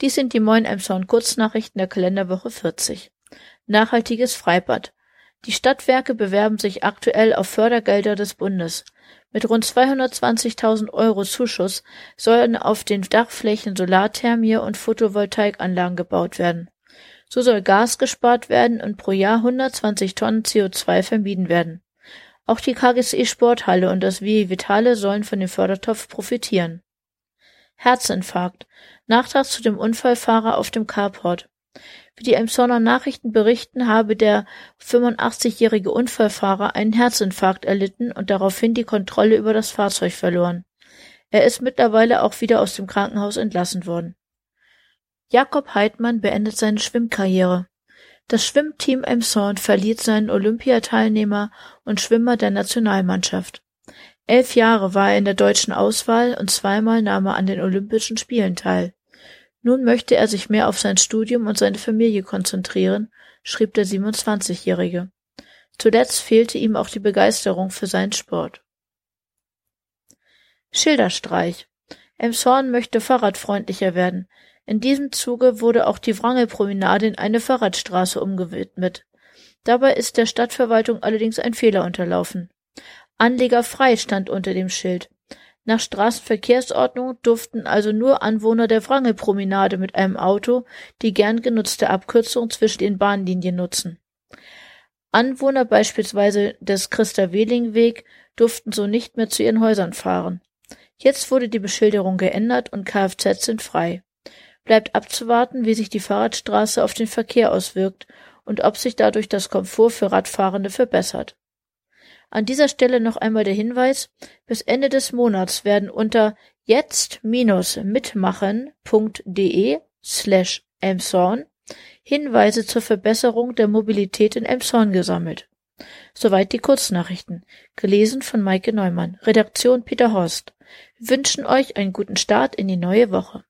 Dies sind die Moin Emshorn Kurznachrichten der Kalenderwoche 40. Nachhaltiges Freibad. Die Stadtwerke bewerben sich aktuell auf Fördergelder des Bundes. Mit rund 220.000 Euro Zuschuss sollen auf den Dachflächen Solarthermie und Photovoltaikanlagen gebaut werden. So soll Gas gespart werden und pro Jahr 120 Tonnen CO2 vermieden werden. Auch die KGSE Sporthalle und das WI Vitale sollen von dem Fördertopf profitieren. Herzinfarkt. Nachtrag zu dem Unfallfahrer auf dem Carport. Wie die Emsonner Nachrichten berichten, habe der 85-jährige Unfallfahrer einen Herzinfarkt erlitten und daraufhin die Kontrolle über das Fahrzeug verloren. Er ist mittlerweile auch wieder aus dem Krankenhaus entlassen worden. Jakob Heidmann beendet seine Schwimmkarriere. Das Schwimmteam Emshorn verliert seinen Olympiateilnehmer und Schwimmer der Nationalmannschaft. Elf Jahre war er in der deutschen Auswahl und zweimal nahm er an den Olympischen Spielen teil. Nun möchte er sich mehr auf sein Studium und seine Familie konzentrieren, schrieb der 27-Jährige. Zuletzt fehlte ihm auch die Begeisterung für seinen Sport. Schilderstreich. Emshorn möchte fahrradfreundlicher werden. In diesem Zuge wurde auch die Wrangelpromenade in eine Fahrradstraße umgewidmet. Dabei ist der Stadtverwaltung allerdings ein Fehler unterlaufen. Anleger frei stand unter dem Schild. Nach Straßenverkehrsordnung durften also nur Anwohner der Wrangelpromenade mit einem Auto die gern genutzte Abkürzung zwischen den Bahnlinien nutzen. Anwohner beispielsweise des Christa-Wehling-Weg durften so nicht mehr zu ihren Häusern fahren. Jetzt wurde die Beschilderung geändert und Kfz sind frei. Bleibt abzuwarten, wie sich die Fahrradstraße auf den Verkehr auswirkt und ob sich dadurch das Komfort für Radfahrende verbessert. An dieser Stelle noch einmal der Hinweis, bis Ende des Monats werden unter jetzt-mitmachen.de slash Elmshorn Hinweise zur Verbesserung der Mobilität in Elmshorn gesammelt. Soweit die Kurznachrichten. Gelesen von Maike Neumann. Redaktion Peter Horst. Wir wünschen euch einen guten Start in die neue Woche.